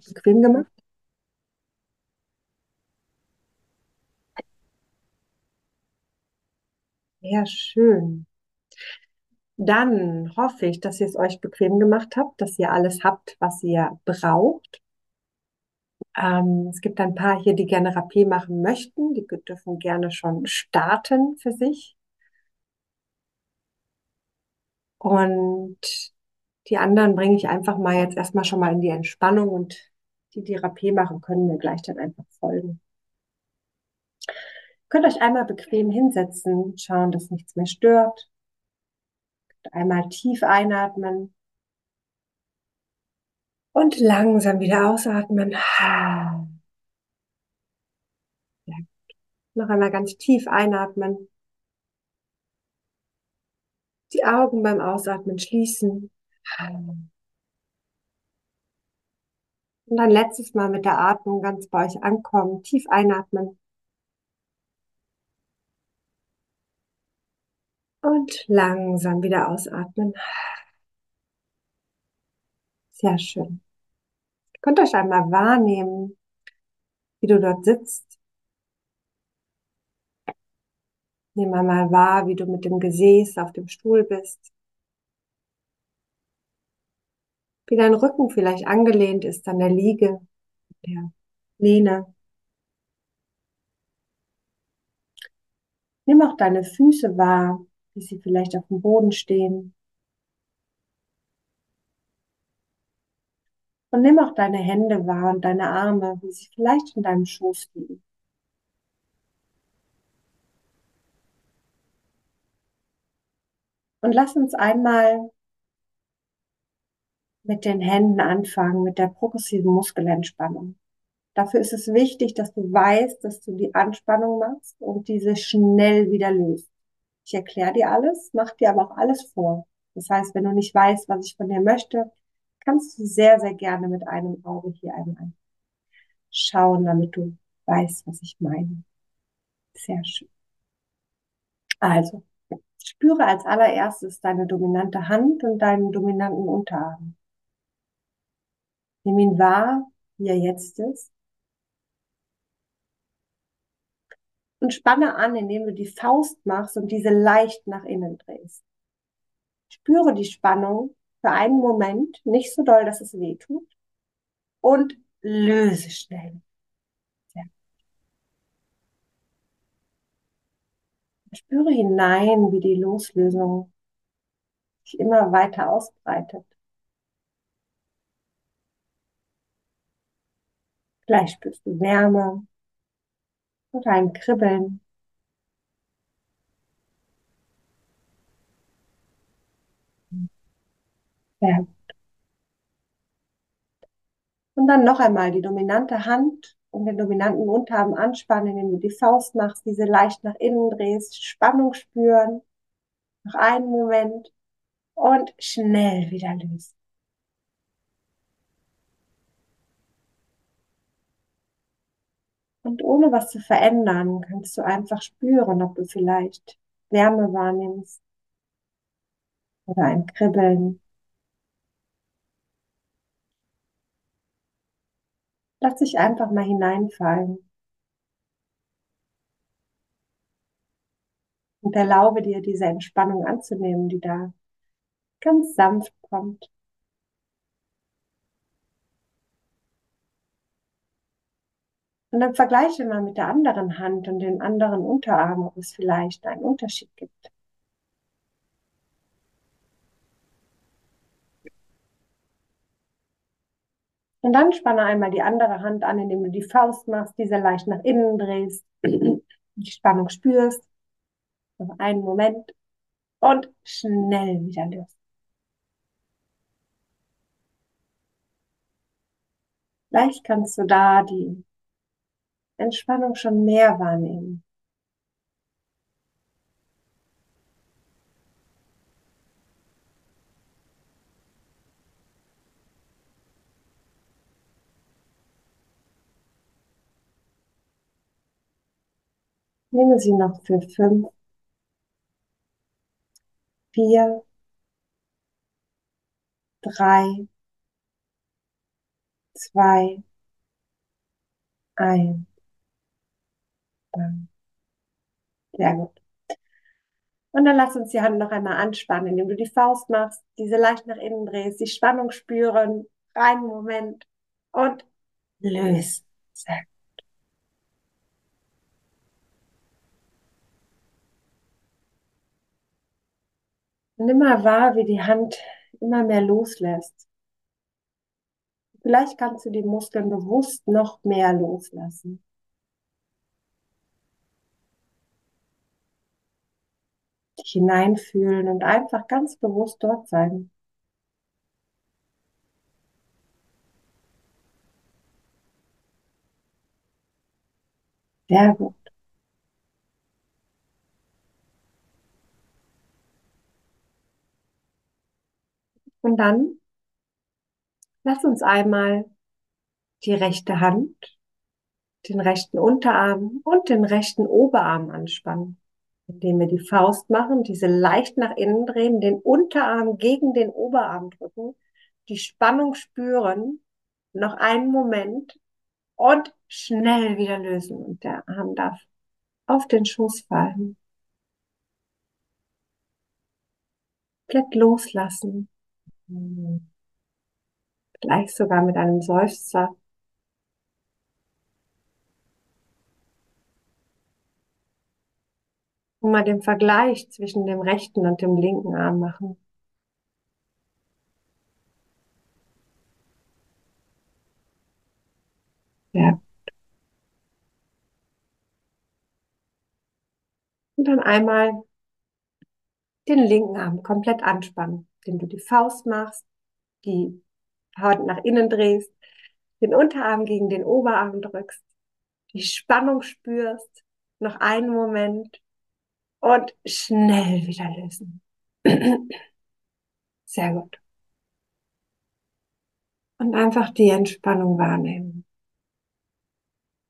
dich bequem gemacht? Ja, schön. Dann hoffe ich, dass ihr es euch bequem gemacht habt, dass ihr alles habt, was ihr braucht. Ähm, es gibt ein paar hier, die gerne Rapé machen möchten. Die dürfen gerne schon starten für sich. Und die anderen bringe ich einfach mal jetzt erstmal schon mal in die Entspannung und die, die Rapé machen, können mir gleich dann einfach folgen. Ihr könnt euch einmal bequem hinsetzen, schauen, dass nichts mehr stört. Einmal tief einatmen und langsam wieder ausatmen. Noch einmal ganz tief einatmen. Die Augen beim Ausatmen schließen. Und dann letztes Mal mit der Atmung ganz bei euch ankommen. Tief einatmen. Und langsam wieder ausatmen. Sehr schön. Ihr könnt euch einmal wahrnehmen, wie du dort sitzt. Nimm einmal wahr, wie du mit dem Gesäß auf dem Stuhl bist. Wie dein Rücken vielleicht angelehnt ist an der Liege, der Lehne. Nimm auch deine Füße wahr, wie sie vielleicht auf dem Boden stehen. Und nimm auch deine Hände wahr und deine Arme, wie sie vielleicht in deinem Schoß liegen. Und lass uns einmal mit den Händen anfangen, mit der progressiven Muskelentspannung. Dafür ist es wichtig, dass du weißt, dass du die Anspannung machst und diese schnell wieder löst. Ich erkläre dir alles, mach dir aber auch alles vor. Das heißt, wenn du nicht weißt, was ich von dir möchte, kannst du sehr, sehr gerne mit einem Auge hier einmal schauen, damit du weißt, was ich meine. Sehr schön. Also, spüre als allererstes deine dominante Hand und deinen dominanten Unterarm. Nimm ihn wahr, wie er jetzt ist. Und spanne an, indem du die Faust machst und diese leicht nach innen drehst. Spüre die Spannung für einen Moment, nicht so doll, dass es weh tut. Und löse schnell. Ja. Spüre hinein, wie die Loslösung sich immer weiter ausbreitet. Vielleicht spürst du Wärme oder ein Kribbeln. Gut. Und dann noch einmal die dominante Hand und den dominanten Unterarm anspannen, indem du die Faust machst, diese leicht nach innen drehst, Spannung spüren. Noch einen Moment und schnell wieder lösen. Und ohne was zu verändern, kannst du einfach spüren, ob du vielleicht Wärme wahrnimmst oder ein Kribbeln. Lass dich einfach mal hineinfallen. Und erlaube dir, diese Entspannung anzunehmen, die da ganz sanft kommt. Und dann vergleiche mal mit der anderen Hand und den anderen Unterarm, ob es vielleicht einen Unterschied gibt. Und dann spanne einmal die andere Hand an, indem du die Faust machst, diese leicht nach innen drehst, die Spannung spürst. Noch einen Moment und schnell wieder löst. Vielleicht kannst du da die Entspannung schon mehr wahrnehmen. Nehme sie noch für fünf, vier, drei, zwei, ein. Sehr gut. Und dann lass uns die Hand noch einmal anspannen, indem du die Faust machst, diese leicht nach innen drehst, die Spannung spüren, einen Moment und löst. Sehr gut. Und immer wahr, wie die Hand immer mehr loslässt. Vielleicht kannst du die Muskeln bewusst noch mehr loslassen. Hineinfühlen und einfach ganz bewusst dort sein. Sehr gut. Und dann lass uns einmal die rechte Hand, den rechten Unterarm und den rechten Oberarm anspannen, indem wir die Faust machen, diese leicht nach innen drehen, den Unterarm gegen den Oberarm drücken, die Spannung spüren, noch einen Moment und schnell wieder lösen und der Arm darf auf den Schoß fallen. Komplett loslassen. Gleich sogar mit einem Seufzer. Mal den Vergleich zwischen dem rechten und dem linken Arm machen. Ja. Und dann einmal den linken Arm komplett anspannen, indem du die Faust machst, die Haut nach innen drehst, den Unterarm gegen den Oberarm drückst, die Spannung spürst, noch einen Moment und schnell wieder lösen. Sehr gut. Und einfach die Entspannung wahrnehmen.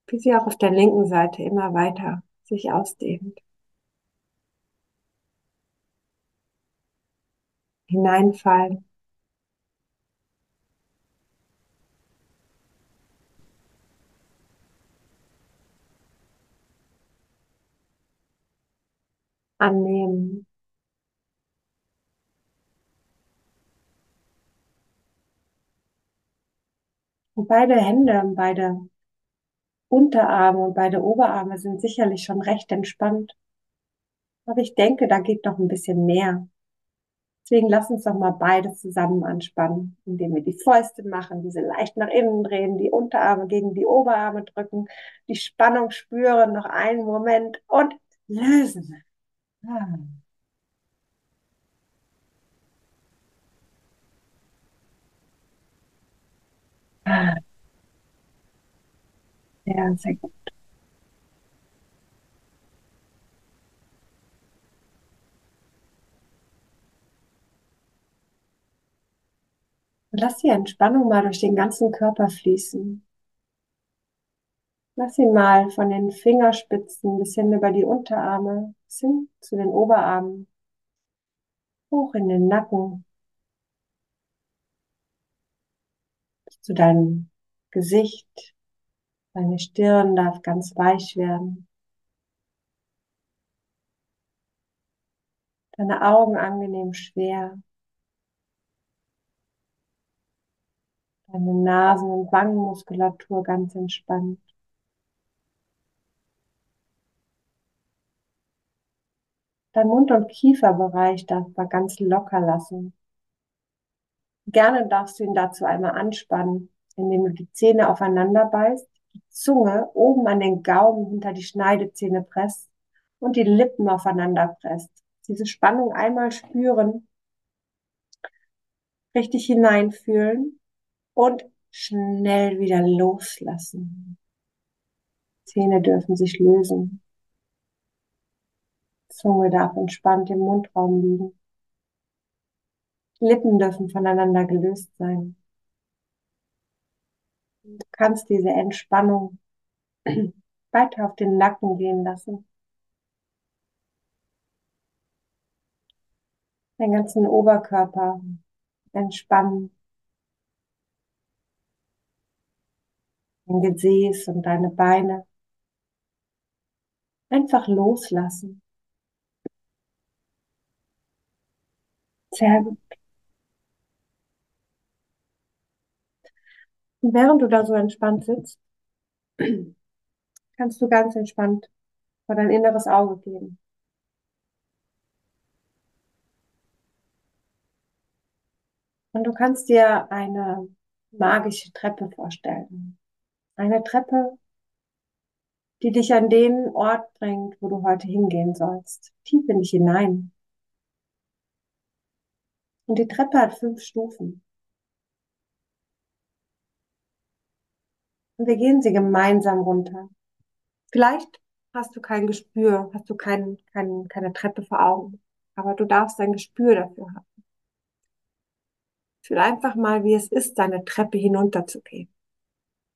Wie sie auch auf der linken Seite immer weiter sich ausdehnt. Hineinfallen. Annehmen. Und beide Hände, beide Unterarme und beide Oberarme sind sicherlich schon recht entspannt. Aber ich denke, da geht noch ein bisschen mehr. Deswegen lass uns doch mal beides zusammen anspannen, indem wir die Fäuste machen, diese leicht nach innen drehen, die Unterarme gegen die Oberarme drücken, die Spannung spüren, noch einen Moment und lösen. Ah. Ja, sehr gut. Lass die Entspannung mal durch den ganzen Körper fließen. Lass ihn mal von den Fingerspitzen bis hin über die Unterarme, bis hin zu den Oberarmen, hoch in den Nacken, bis zu deinem Gesicht. Deine Stirn darf ganz weich werden. Deine Augen angenehm schwer. Deine Nasen- und Wangenmuskulatur ganz entspannt. Dein Mund- und Kieferbereich darf man ganz locker lassen. Gerne darfst du ihn dazu einmal anspannen, indem du die Zähne aufeinander beißt, die Zunge oben an den Gaumen hinter die Schneidezähne presst und die Lippen aufeinander presst. Diese Spannung einmal spüren, richtig hineinfühlen und schnell wieder loslassen. Zähne dürfen sich lösen. Zunge darf entspannt im Mundraum liegen. Lippen dürfen voneinander gelöst sein. Du kannst diese Entspannung weiter auf den Nacken gehen lassen. Den ganzen Oberkörper entspannen. dein Gesäß und deine Beine. Einfach loslassen. Sehr gut. Und während du da so entspannt sitzt, kannst du ganz entspannt vor dein inneres Auge gehen. Und du kannst dir eine magische Treppe vorstellen. Eine Treppe, die dich an den Ort bringt, wo du heute hingehen sollst. Tief in dich hinein. Und die Treppe hat fünf Stufen. Und wir gehen sie gemeinsam runter. Vielleicht hast du kein Gespür, hast du kein, kein, keine Treppe vor Augen, aber du darfst ein Gespür dafür haben. Fühl einfach mal, wie es ist, deine Treppe hinunterzugehen.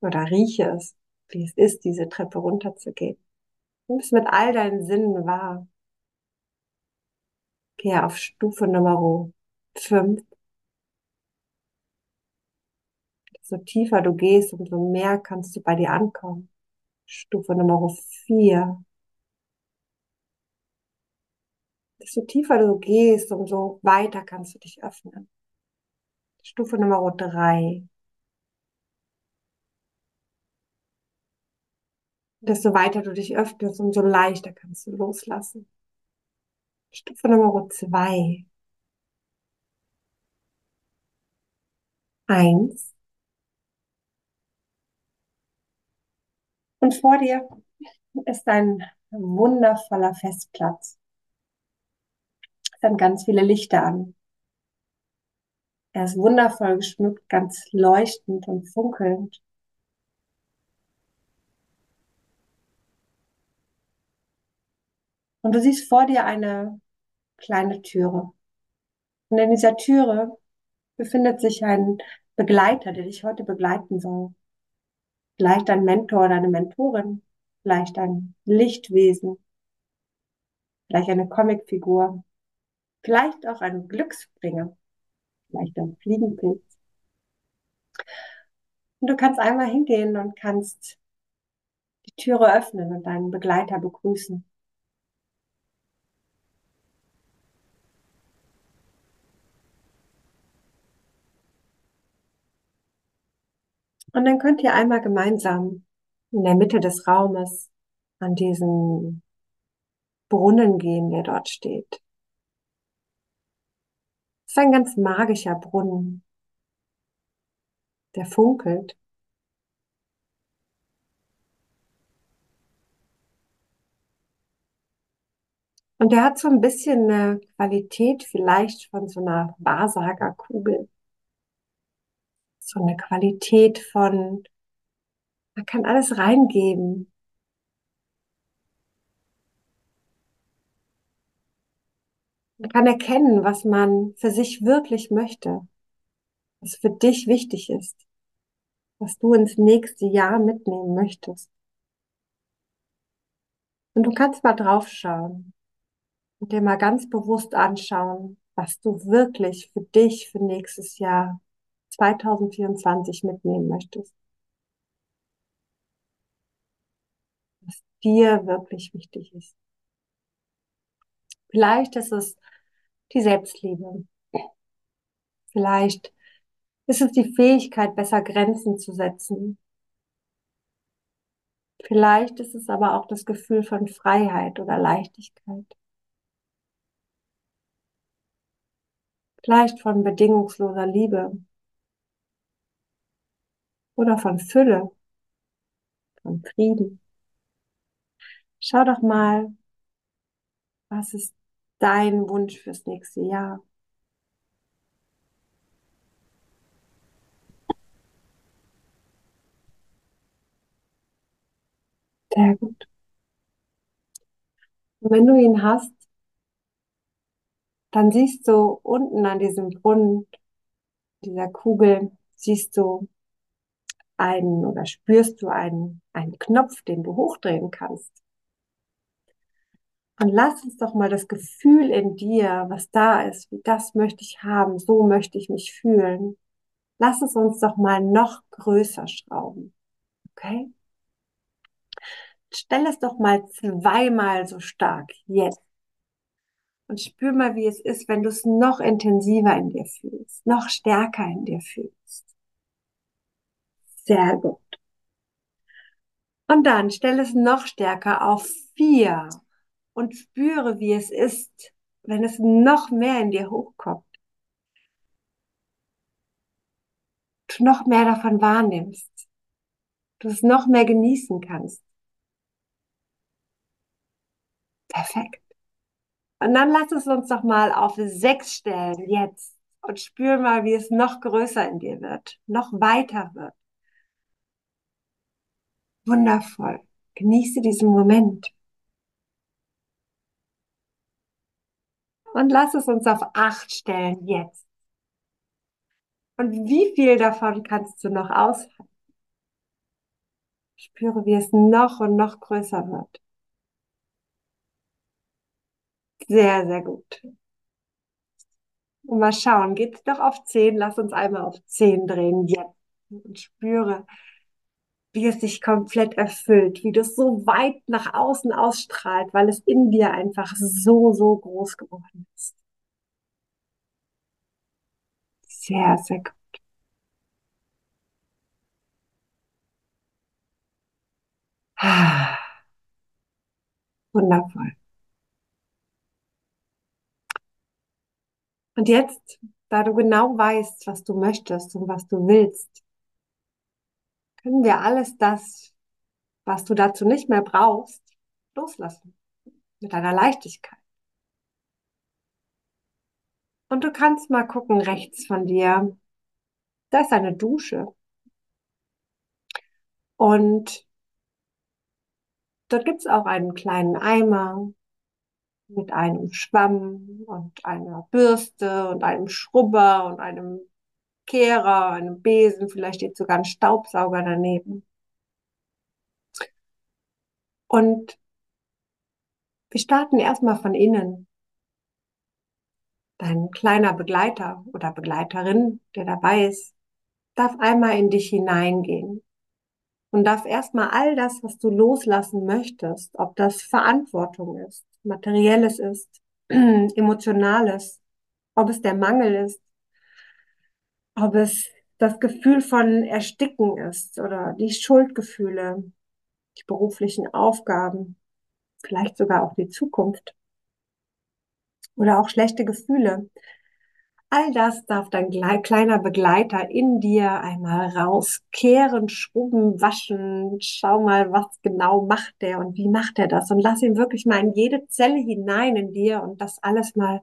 Oder rieche es, wie es ist, diese Treppe runterzugehen. Nimm es mit all deinen Sinnen wahr. Gehe auf Stufe Nummer 5. So tiefer du gehst, umso mehr kannst du bei dir ankommen. Stufe Nummer 4. Desto tiefer du gehst, umso weiter kannst du dich öffnen. Stufe Nummer 3. Desto weiter du dich öffnest, umso leichter kannst du loslassen. Stufe Nummer 2. Eins. Und vor dir ist ein wundervoller Festplatz. Es sind ganz viele Lichter an. Er ist wundervoll geschmückt, ganz leuchtend und funkelnd. Und du siehst vor dir eine kleine Türe. Und in dieser Türe befindet sich ein Begleiter, der dich heute begleiten soll. Vielleicht ein Mentor oder eine Mentorin, vielleicht ein Lichtwesen, vielleicht eine Comicfigur, vielleicht auch ein Glücksbringer, vielleicht ein Fliegenpilz. Und du kannst einmal hingehen und kannst die Türe öffnen und deinen Begleiter begrüßen. Und dann könnt ihr einmal gemeinsam in der Mitte des Raumes an diesen Brunnen gehen, der dort steht. Es ist ein ganz magischer Brunnen, der funkelt. Und der hat so ein bisschen eine Qualität vielleicht von so einer Wahrsagerkugel so eine Qualität von, man kann alles reingeben. Man kann erkennen, was man für sich wirklich möchte, was für dich wichtig ist, was du ins nächste Jahr mitnehmen möchtest. Und du kannst mal draufschauen und dir mal ganz bewusst anschauen, was du wirklich für dich für nächstes Jahr 2024 mitnehmen möchtest. Was dir wirklich wichtig ist. Vielleicht ist es die Selbstliebe. Vielleicht ist es die Fähigkeit, besser Grenzen zu setzen. Vielleicht ist es aber auch das Gefühl von Freiheit oder Leichtigkeit. Vielleicht von bedingungsloser Liebe oder von Fülle, von Frieden. Schau doch mal, was ist dein Wunsch fürs nächste Jahr? Sehr gut. Und wenn du ihn hast, dann siehst du unten an diesem Brunnen, dieser Kugel, siehst du einen oder spürst du einen, einen Knopf, den du hochdrehen kannst. Und lass uns doch mal das Gefühl in dir, was da ist, wie das möchte ich haben, so möchte ich mich fühlen. Lass es uns doch mal noch größer schrauben. Okay? Stell es doch mal zweimal so stark. Jetzt. Und spür mal, wie es ist, wenn du es noch intensiver in dir fühlst, noch stärker in dir fühlst. Sehr gut. Und dann stell es noch stärker auf vier und spüre, wie es ist, wenn es noch mehr in dir hochkommt. Du noch mehr davon wahrnimmst. Du es noch mehr genießen kannst. Perfekt. Und dann lass es uns doch mal auf sechs stellen, jetzt. Und spür mal, wie es noch größer in dir wird, noch weiter wird. Wundervoll. Genieße diesen Moment. Und lass es uns auf acht stellen, jetzt. Und wie viel davon kannst du noch aushalten? Spüre, wie es noch und noch größer wird. Sehr, sehr gut. Und mal schauen, geht's doch auf zehn? Lass uns einmal auf zehn drehen, jetzt. Und spüre, wie es sich komplett erfüllt, wie du es so weit nach außen ausstrahlt, weil es in dir einfach so, so groß geworden ist. Sehr, sehr gut. Ah, wundervoll. Und jetzt, da du genau weißt, was du möchtest und was du willst, können wir alles das, was du dazu nicht mehr brauchst, loslassen. Mit einer Leichtigkeit. Und du kannst mal gucken, rechts von dir, da ist eine Dusche. Und dort gibt es auch einen kleinen Eimer mit einem Schwamm und einer Bürste und einem Schrubber und einem Kehrer, einem Besen, vielleicht steht sogar ein Staubsauger daneben. Und wir starten erstmal von innen. Dein kleiner Begleiter oder Begleiterin, der dabei ist, darf einmal in dich hineingehen und darf erstmal all das, was du loslassen möchtest, ob das Verantwortung ist, materielles ist, emotionales, ob es der Mangel ist, ob es das Gefühl von Ersticken ist oder die Schuldgefühle, die beruflichen Aufgaben, vielleicht sogar auch die Zukunft oder auch schlechte Gefühle. All das darf dein kleiner Begleiter in dir einmal rauskehren, schrubben, waschen. Schau mal, was genau macht der und wie macht er das? Und lass ihn wirklich mal in jede Zelle hinein in dir und das alles mal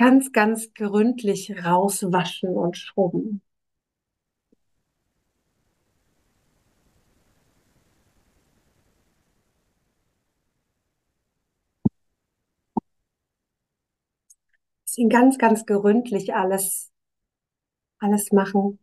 ganz, ganz gründlich rauswaschen und schrubben. Sie ganz, ganz gründlich alles, alles machen.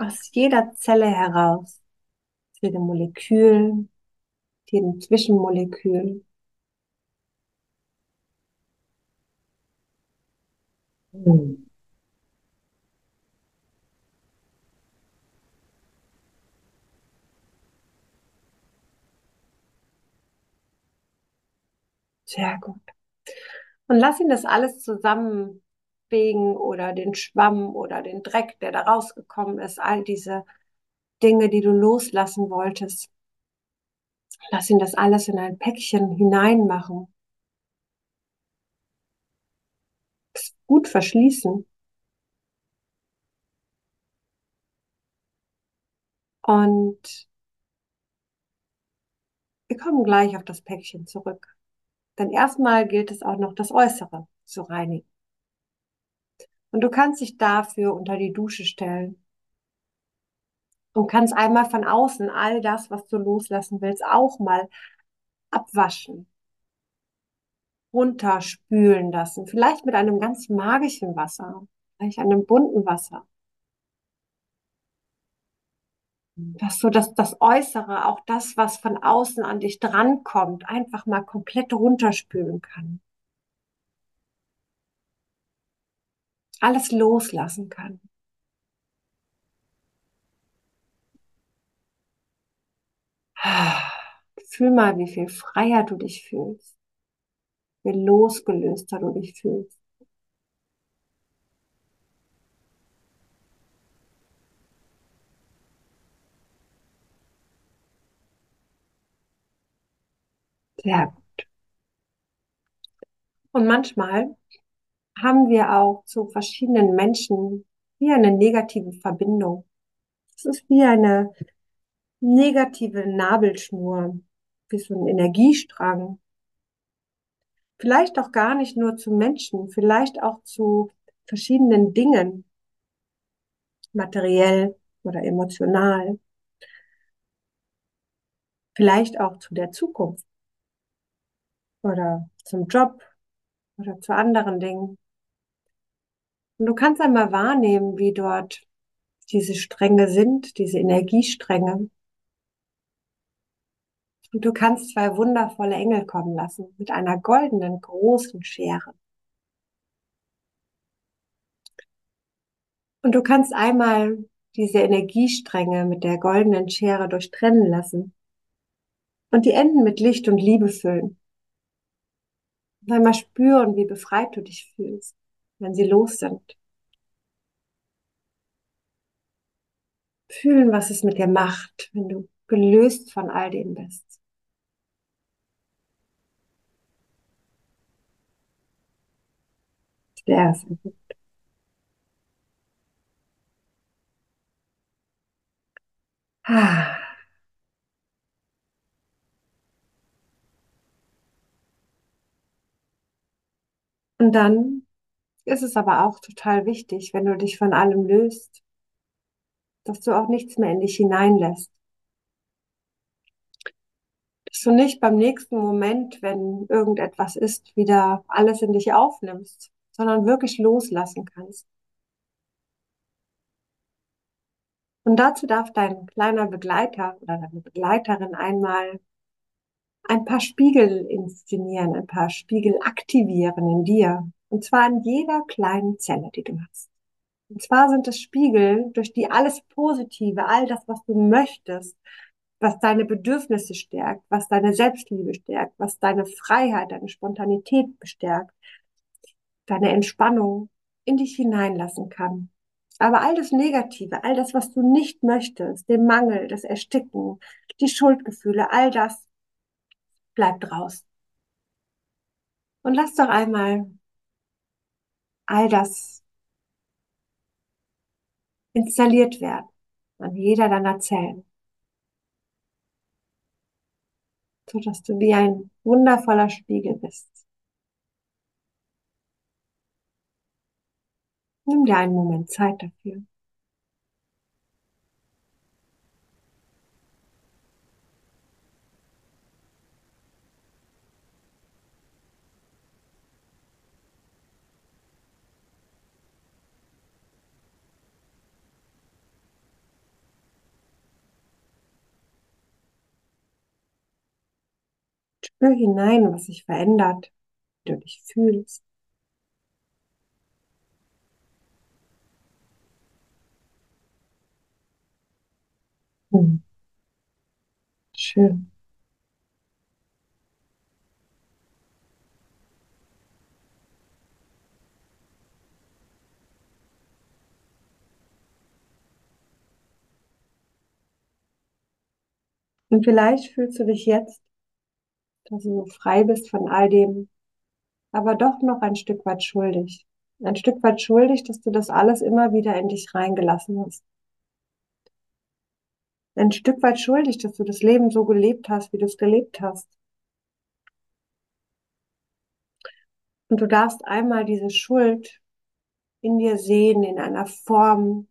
Aus jeder Zelle heraus, aus jedem Molekül, jedem Zwischenmolekül. Hm. Sehr gut. Und lass ihn das alles zusammenwegen oder den Schwamm oder den Dreck, der da rausgekommen ist, all diese Dinge, die du loslassen wolltest. Lass ihn das alles in ein Päckchen hineinmachen. Gut verschließen. Und wir kommen gleich auf das Päckchen zurück. Denn erstmal gilt es auch noch, das Äußere zu reinigen. Und du kannst dich dafür unter die Dusche stellen. Und kannst einmal von außen all das, was du loslassen willst, auch mal abwaschen. Runterspülen lassen. Vielleicht mit einem ganz magischen Wasser. Vielleicht einem bunten Wasser. dass so dass das Äußere, auch das, was von außen an dich drankommt, einfach mal komplett runterspülen kann. Alles loslassen kann. Fühl mal, wie viel freier du dich fühlst, wie losgelöster du dich fühlst. Sehr gut. Und manchmal haben wir auch zu verschiedenen Menschen wie eine negative Verbindung. Es ist wie eine negative Nabelschnur, wie so ein Energiestrang. Vielleicht auch gar nicht nur zu Menschen, vielleicht auch zu verschiedenen Dingen, materiell oder emotional. Vielleicht auch zu der Zukunft oder zum Job oder zu anderen Dingen. Und du kannst einmal wahrnehmen, wie dort diese Stränge sind, diese Energiestränge. Und du kannst zwei wundervolle Engel kommen lassen mit einer goldenen großen Schere. Und du kannst einmal diese Energiestränge mit der goldenen Schere durchtrennen lassen und die Enden mit Licht und Liebe füllen. Und einmal spüren, wie befreit du dich fühlst, wenn sie los sind. Fühlen, was es mit dir macht, wenn du gelöst von all dem bist. Sehr, sehr gut. Ah. Und dann ist es aber auch total wichtig, wenn du dich von allem löst, dass du auch nichts mehr in dich hineinlässt. Dass du nicht beim nächsten Moment, wenn irgendetwas ist, wieder alles in dich aufnimmst, sondern wirklich loslassen kannst. Und dazu darf dein kleiner Begleiter oder deine Begleiterin einmal ein paar Spiegel inszenieren, ein paar Spiegel aktivieren in dir. Und zwar in jeder kleinen Zelle, die du hast. Und zwar sind es Spiegel, durch die alles Positive, all das, was du möchtest, was deine Bedürfnisse stärkt, was deine Selbstliebe stärkt, was deine Freiheit, deine Spontanität bestärkt, deine Entspannung in dich hineinlassen kann. Aber all das Negative, all das, was du nicht möchtest, den Mangel, das Ersticken, die Schuldgefühle, all das bleibt raus. Und lass doch einmal all das installiert werden an jeder deiner Zellen, so dass du wie ein wundervoller Spiegel bist. Nimm dir einen Moment Zeit dafür. Spür hinein, was sich verändert, wie du dich fühlst. Hm. Schön. Und vielleicht fühlst du dich jetzt, dass du frei bist von all dem, aber doch noch ein Stück weit schuldig. Ein Stück weit schuldig, dass du das alles immer wieder in dich reingelassen hast. Ein Stück weit schuldig, dass du das Leben so gelebt hast, wie du es gelebt hast. Und du darfst einmal diese Schuld in dir sehen, in einer Form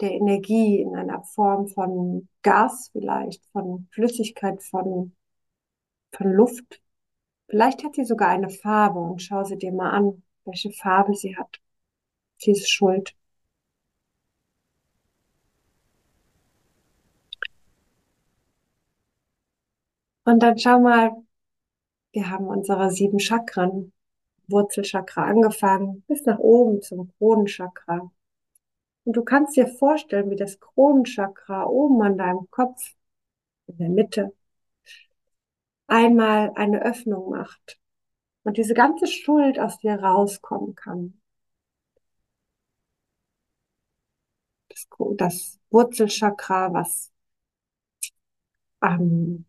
der Energie, in einer Form von Gas vielleicht, von Flüssigkeit, von, Verluft. Vielleicht hat sie sogar eine Farbe und schau sie dir mal an, welche Farbe sie hat. Sie ist schuld. Und dann schau mal, wir haben unsere sieben Chakren, Wurzelchakra angefangen, bis nach oben zum Kronenchakra. Und du kannst dir vorstellen, wie das Kronenchakra oben an deinem Kopf in der Mitte einmal eine Öffnung macht und diese ganze Schuld aus dir rauskommen kann. Das, das Wurzelchakra, was am,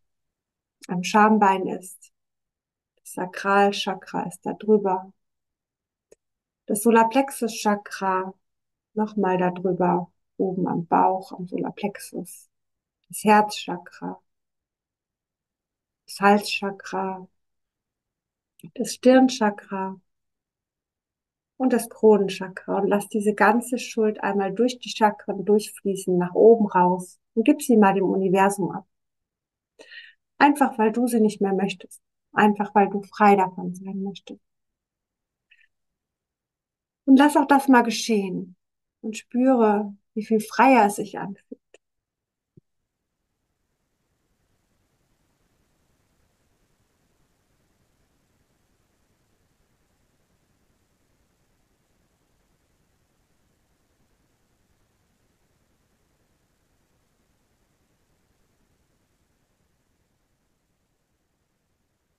am Schambein ist, das Sakralchakra ist da drüber, das Solarplexus-Chakra nochmal da drüber, oben am Bauch, am Solarplexus, das Herzchakra, das Halschakra, das Stirnchakra und das Kronenchakra und lass diese ganze Schuld einmal durch die Chakren durchfließen, nach oben raus und gib sie mal dem Universum ab. Einfach weil du sie nicht mehr möchtest. Einfach weil du frei davon sein möchtest. Und lass auch das mal geschehen und spüre, wie viel freier es sich anfühlt.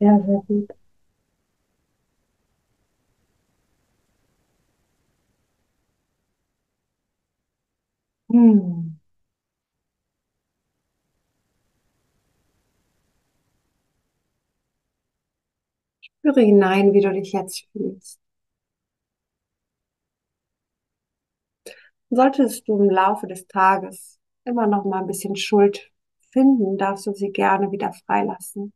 Ja, sehr gut. Hm. Spüre hinein, wie du dich jetzt fühlst. Solltest du im Laufe des Tages immer noch mal ein bisschen Schuld finden, darfst du sie gerne wieder freilassen.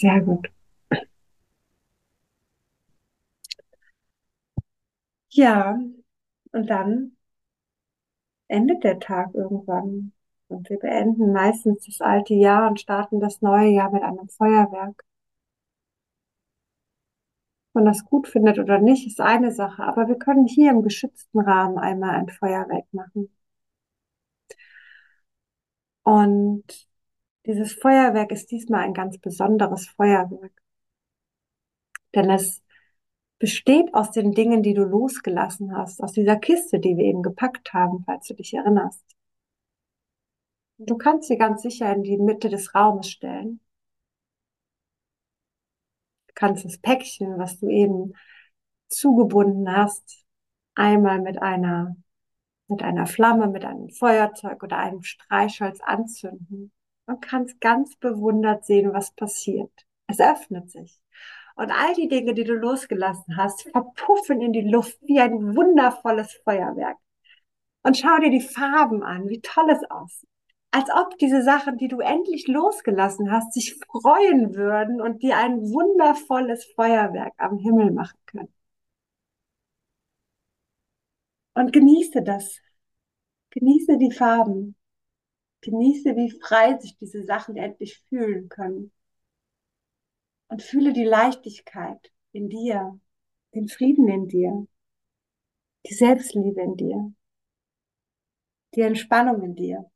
Sehr gut. Ja, und dann endet der Tag irgendwann. Und wir beenden meistens das alte Jahr und starten das neue Jahr mit einem Feuerwerk. Ob man das gut findet oder nicht, ist eine Sache. Aber wir können hier im geschützten Rahmen einmal ein Feuerwerk machen. Und dieses Feuerwerk ist diesmal ein ganz besonderes Feuerwerk. Denn es besteht aus den Dingen, die du losgelassen hast, aus dieser Kiste, die wir eben gepackt haben, falls du dich erinnerst. Du kannst sie ganz sicher in die Mitte des Raumes stellen. Du kannst das Päckchen, was du eben zugebunden hast, einmal mit einer, mit einer Flamme, mit einem Feuerzeug oder einem Streichholz anzünden und kannst ganz bewundert sehen, was passiert. Es öffnet sich. Und all die Dinge, die du losgelassen hast, verpuffen in die Luft wie ein wundervolles Feuerwerk. Und schau dir die Farben an, wie toll es aussieht. Als ob diese Sachen, die du endlich losgelassen hast, sich freuen würden und dir ein wundervolles Feuerwerk am Himmel machen können. Und genieße das. Genieße die Farben. Genieße, wie frei sich diese Sachen endlich fühlen können und fühle die Leichtigkeit in dir, den Frieden in dir, die Selbstliebe in dir, die Entspannung in dir.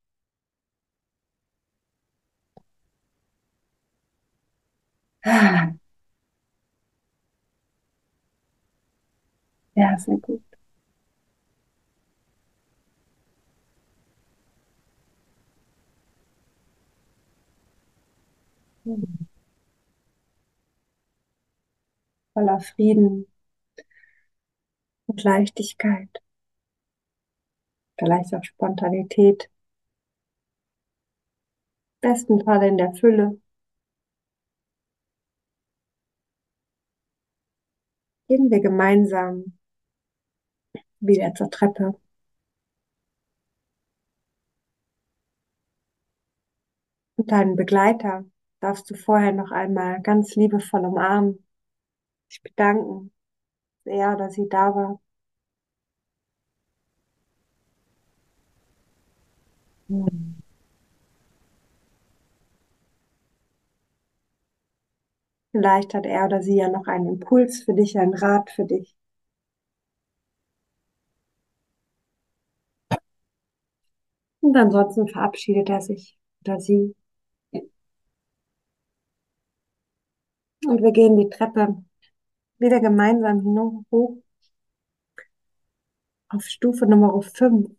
Ja, sehr gut. Voller Frieden und Leichtigkeit, vielleicht auch Spontanität, besten Fall in der Fülle. Gehen wir gemeinsam wieder zur Treppe. Und deinen Begleiter darfst du vorher noch einmal ganz liebevoll umarmen, dich bedanken, dass er oder sie da war. Vielleicht hat er oder sie ja noch einen Impuls für dich, einen Rat für dich. Und ansonsten verabschiedet er sich oder sie. Und wir gehen die Treppe wieder gemeinsam hinunter hoch auf Stufe Nummer 5.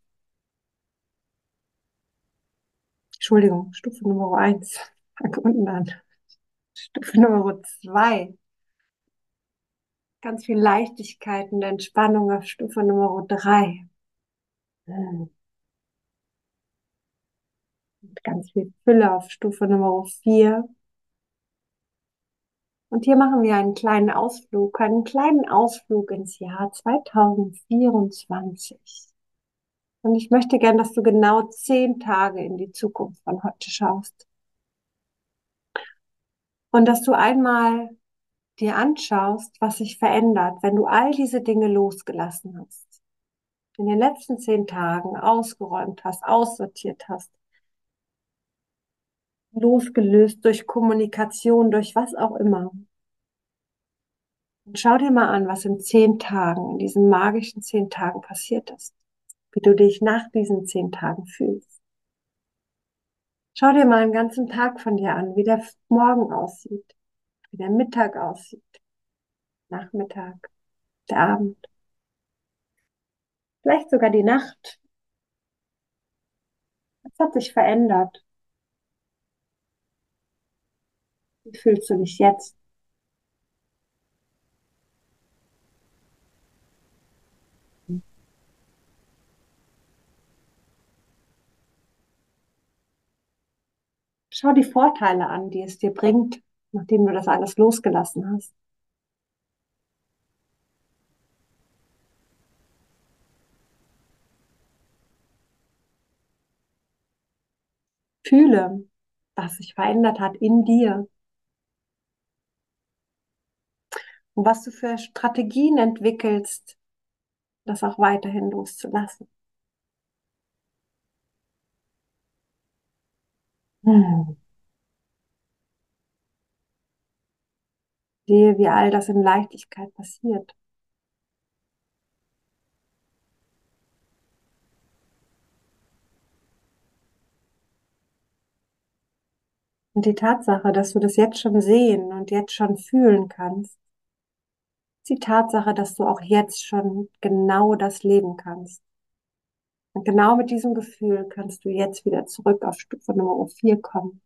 Entschuldigung, Stufe Nummer 1. Fang unten an. Stufe Nummer 2. Ganz viel Leichtigkeit und Entspannung auf Stufe Nummer 3. Und ganz viel Fülle auf Stufe Nummer 4. Und hier machen wir einen kleinen Ausflug, einen kleinen Ausflug ins Jahr 2024. Und ich möchte gern, dass du genau zehn Tage in die Zukunft von heute schaust. Und dass du einmal dir anschaust, was sich verändert, wenn du all diese Dinge losgelassen hast. In den letzten zehn Tagen ausgeräumt hast, aussortiert hast, losgelöst durch Kommunikation, durch was auch immer. Und schau dir mal an, was in zehn Tagen, in diesen magischen zehn Tagen passiert ist. Wie du dich nach diesen zehn Tagen fühlst. Schau dir mal einen ganzen Tag von dir an, wie der Morgen aussieht, wie der Mittag aussieht, Nachmittag, der Abend, vielleicht sogar die Nacht. Was hat sich verändert? Wie fühlst du dich jetzt? Schau die Vorteile an, die es dir bringt, nachdem du das alles losgelassen hast. Fühle, was sich verändert hat in dir. Und was du für Strategien entwickelst, das auch weiterhin loszulassen. Hm. Sehe, wie all das in Leichtigkeit passiert. Und die Tatsache, dass du das jetzt schon sehen und jetzt schon fühlen kannst, die Tatsache, dass du auch jetzt schon genau das leben kannst. Und genau mit diesem Gefühl kannst du jetzt wieder zurück auf Stufe Nummer 4 kommen.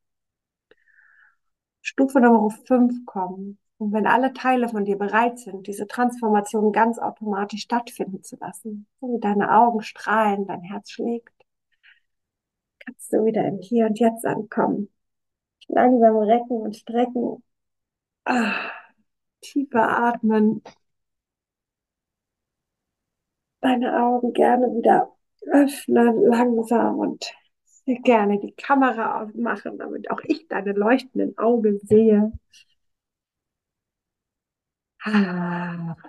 Stufe Nummer 5 kommen. Und wenn alle Teile von dir bereit sind, diese Transformation ganz automatisch stattfinden zu lassen, so wie deine Augen strahlen, dein Herz schlägt, kannst du wieder im Hier und Jetzt ankommen. Langsam recken und strecken. Ah, tiefer atmen. Deine Augen gerne wieder öffnen, langsam und gerne die Kamera aufmachen, damit auch ich deine leuchtenden Augen sehe. Ah.